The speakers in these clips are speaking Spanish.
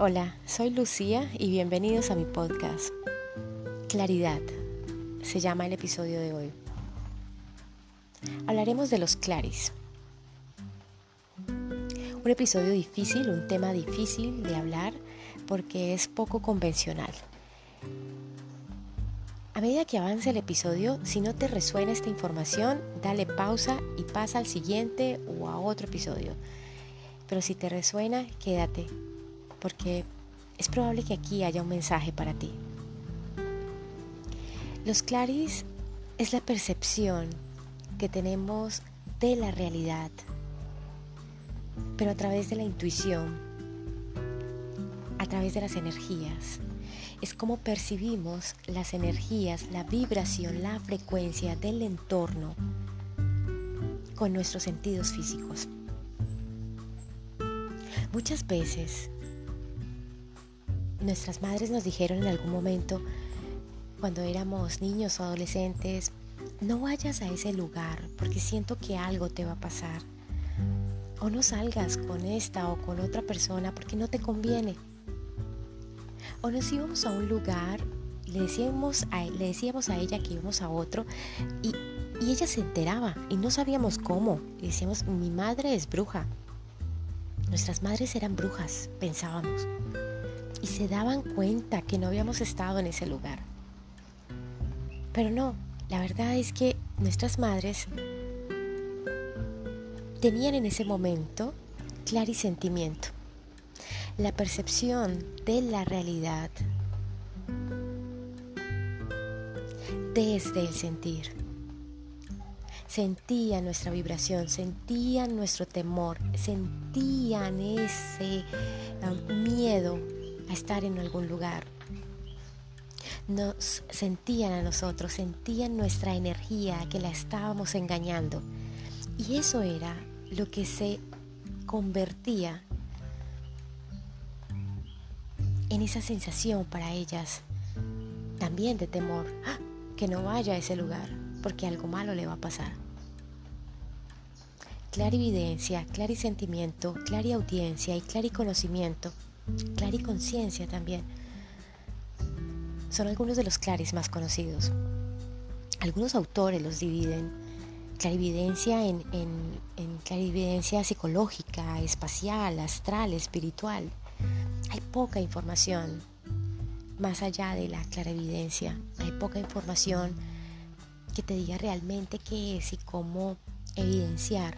Hola, soy Lucía y bienvenidos a mi podcast. Claridad se llama el episodio de hoy. Hablaremos de los claris. Un episodio difícil, un tema difícil de hablar porque es poco convencional. A medida que avance el episodio, si no te resuena esta información, dale pausa y pasa al siguiente o a otro episodio. Pero si te resuena, quédate, porque es probable que aquí haya un mensaje para ti. Los claris es la percepción que tenemos de la realidad, pero a través de la intuición, a través de las energías. Es como percibimos las energías, la vibración, la frecuencia del entorno con nuestros sentidos físicos. Muchas veces nuestras madres nos dijeron en algún momento, cuando éramos niños o adolescentes, no vayas a ese lugar porque siento que algo te va a pasar. O no salgas con esta o con otra persona porque no te conviene. O nos íbamos a un lugar, le decíamos a, le decíamos a ella que íbamos a otro y, y ella se enteraba y no sabíamos cómo. Le decíamos, mi madre es bruja. Nuestras madres eran brujas, pensábamos y se daban cuenta que no habíamos estado en ese lugar. Pero no, la verdad es que nuestras madres tenían en ese momento clarisentimiento, la percepción de la realidad desde el sentir. Sentían nuestra vibración, sentían nuestro temor, sentían ese um, miedo a estar en algún lugar. Nos sentían a nosotros, sentían nuestra energía que la estábamos engañando. Y eso era lo que se convertía en esa sensación para ellas, también de temor, ¡Ah! que no vaya a ese lugar, porque algo malo le va a pasar. Clarividencia, clarisentimiento, clariaudiencia y clariconocimiento Clariconciencia también. Son algunos de los claris más conocidos. Algunos autores los dividen. Clarividencia en, en clarividencia psicológica, espacial, astral, espiritual. Hay poca información más allá de la clarividencia. Hay poca información que te diga realmente qué es y cómo evidenciar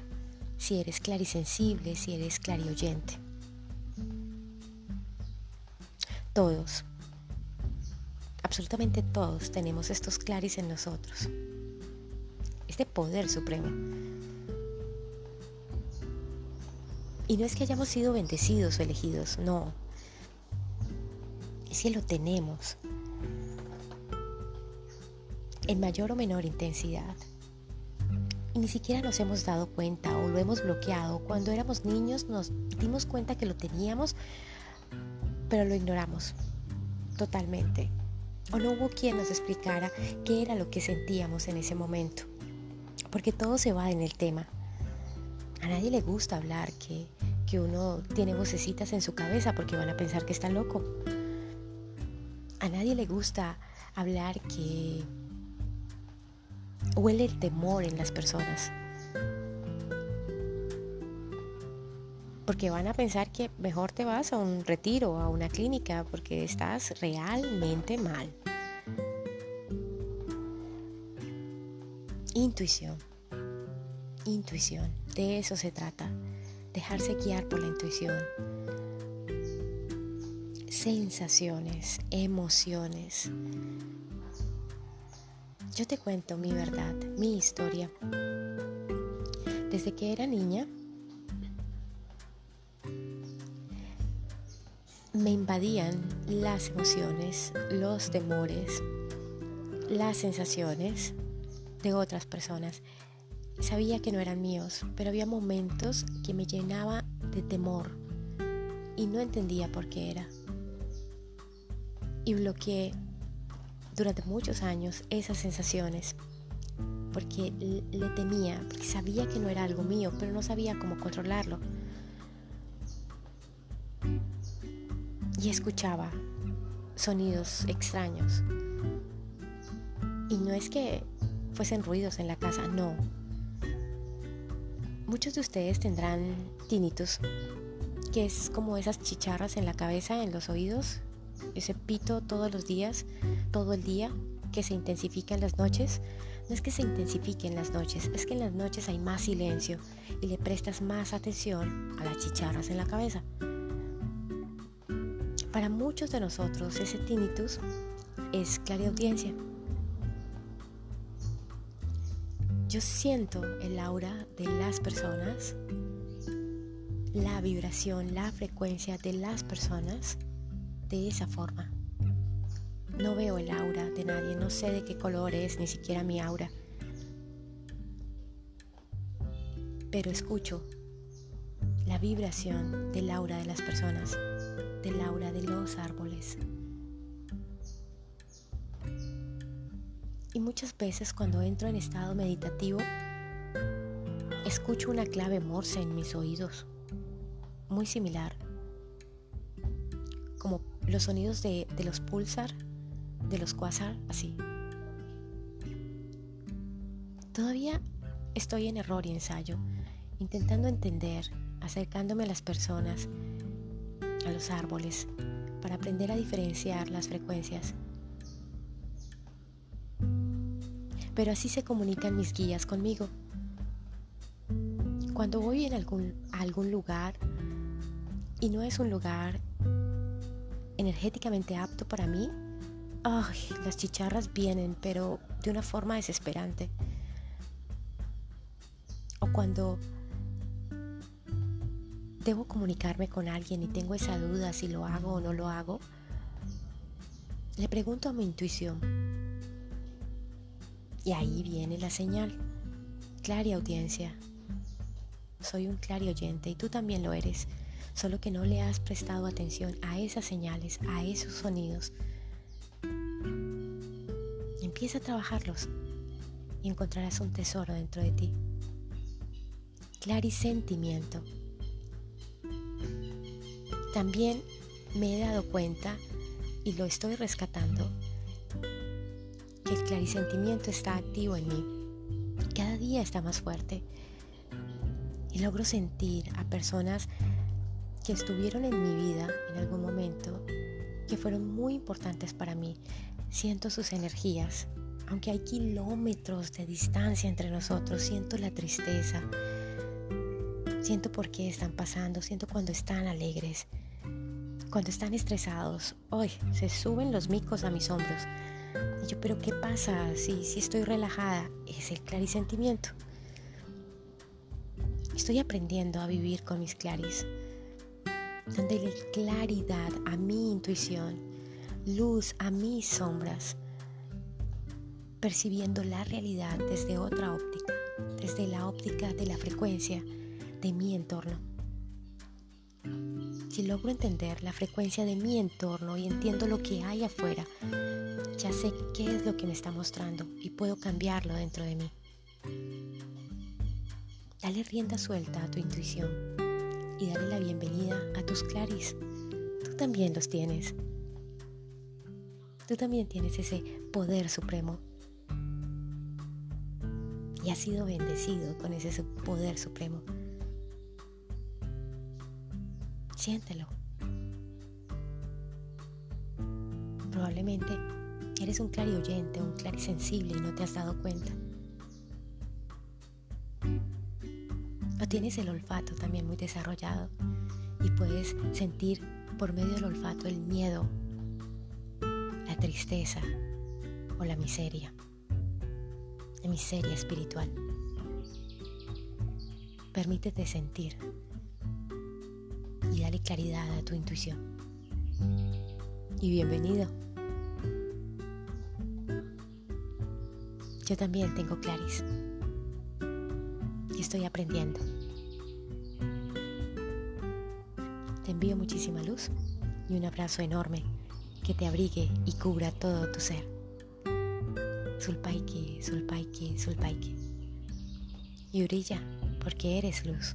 si eres clarisensible, si eres clarioyente. Todos, absolutamente todos tenemos estos claris en nosotros. Este poder supremo. Y no es que hayamos sido bendecidos o elegidos, no. Es que lo tenemos. En mayor o menor intensidad. Y ni siquiera nos hemos dado cuenta o lo hemos bloqueado. Cuando éramos niños nos dimos cuenta que lo teníamos pero lo ignoramos totalmente. O no hubo quien nos explicara qué era lo que sentíamos en ese momento. Porque todo se va en el tema. A nadie le gusta hablar que, que uno tiene vocecitas en su cabeza porque van a pensar que está loco. A nadie le gusta hablar que huele el temor en las personas. Porque van a pensar que mejor te vas a un retiro, a una clínica, porque estás realmente mal. Intuición. Intuición. De eso se trata. Dejarse guiar por la intuición. Sensaciones, emociones. Yo te cuento mi verdad, mi historia. Desde que era niña, me invadían las emociones, los temores, las sensaciones de otras personas. Sabía que no eran míos, pero había momentos que me llenaba de temor y no entendía por qué era. Y bloqueé durante muchos años esas sensaciones porque le temía, porque sabía que no era algo mío, pero no sabía cómo controlarlo. Y escuchaba sonidos extraños. Y no es que fuesen ruidos en la casa, no. Muchos de ustedes tendrán tinnitus, que es como esas chicharras en la cabeza, en los oídos, ese pito todos los días, todo el día, que se intensifica en las noches. No es que se intensifique en las noches, es que en las noches hay más silencio y le prestas más atención a las chicharras en la cabeza. Muchos de nosotros ese tinnitus es clariaudiencia. Yo siento el aura de las personas, la vibración, la frecuencia de las personas de esa forma. No veo el aura de nadie, no sé de qué color es, ni siquiera mi aura. Pero escucho la vibración del aura de las personas del aura de los árboles. Y muchas veces cuando entro en estado meditativo, escucho una clave morse en mis oídos, muy similar, como los sonidos de, de los pulsar, de los quasar, así. Todavía estoy en error y ensayo, intentando entender, acercándome a las personas, a los árboles para aprender a diferenciar las frecuencias. Pero así se comunican mis guías conmigo. Cuando voy en algún, a algún lugar y no es un lugar energéticamente apto para mí, ay, las chicharras vienen, pero de una forma desesperante. O cuando debo comunicarme con alguien y tengo esa duda si lo hago o no lo hago, le pregunto a mi intuición. Y ahí viene la señal. Clara audiencia. Soy un oyente y tú también lo eres, solo que no le has prestado atención a esas señales, a esos sonidos. Empieza a trabajarlos y encontrarás un tesoro dentro de ti. Clarisentimiento. También me he dado cuenta, y lo estoy rescatando, que el clarisentimiento está activo en mí. Cada día está más fuerte. Y logro sentir a personas que estuvieron en mi vida en algún momento, que fueron muy importantes para mí. Siento sus energías. Aunque hay kilómetros de distancia entre nosotros, siento la tristeza. Siento por qué están pasando, siento cuando están alegres, cuando están estresados, hoy se suben los micos a mis hombros. Y yo, pero ¿qué pasa si, si estoy relajada? Es el clarisentimiento. Estoy aprendiendo a vivir con mis claris, dándole claridad a mi intuición, luz a mis sombras, percibiendo la realidad desde otra óptica, desde la óptica de la frecuencia de mi entorno. Si logro entender la frecuencia de mi entorno y entiendo lo que hay afuera, ya sé qué es lo que me está mostrando y puedo cambiarlo dentro de mí. Dale rienda suelta a tu intuición y dale la bienvenida a tus claris. Tú también los tienes. Tú también tienes ese poder supremo. Y has sido bendecido con ese poder supremo. Siéntelo. Probablemente eres un clarioyente, un clarisensible y no te has dado cuenta. O tienes el olfato también muy desarrollado y puedes sentir por medio del olfato el miedo, la tristeza o la miseria, la miseria espiritual. Permítete sentir y dale claridad a tu intuición. Y bienvenido. Yo también tengo claris. Y estoy aprendiendo. Te envío muchísima luz y un abrazo enorme que te abrigue y cubra todo tu ser. Sulpaiki, Sulpaiki, Sulpaiki. Y brilla porque eres luz.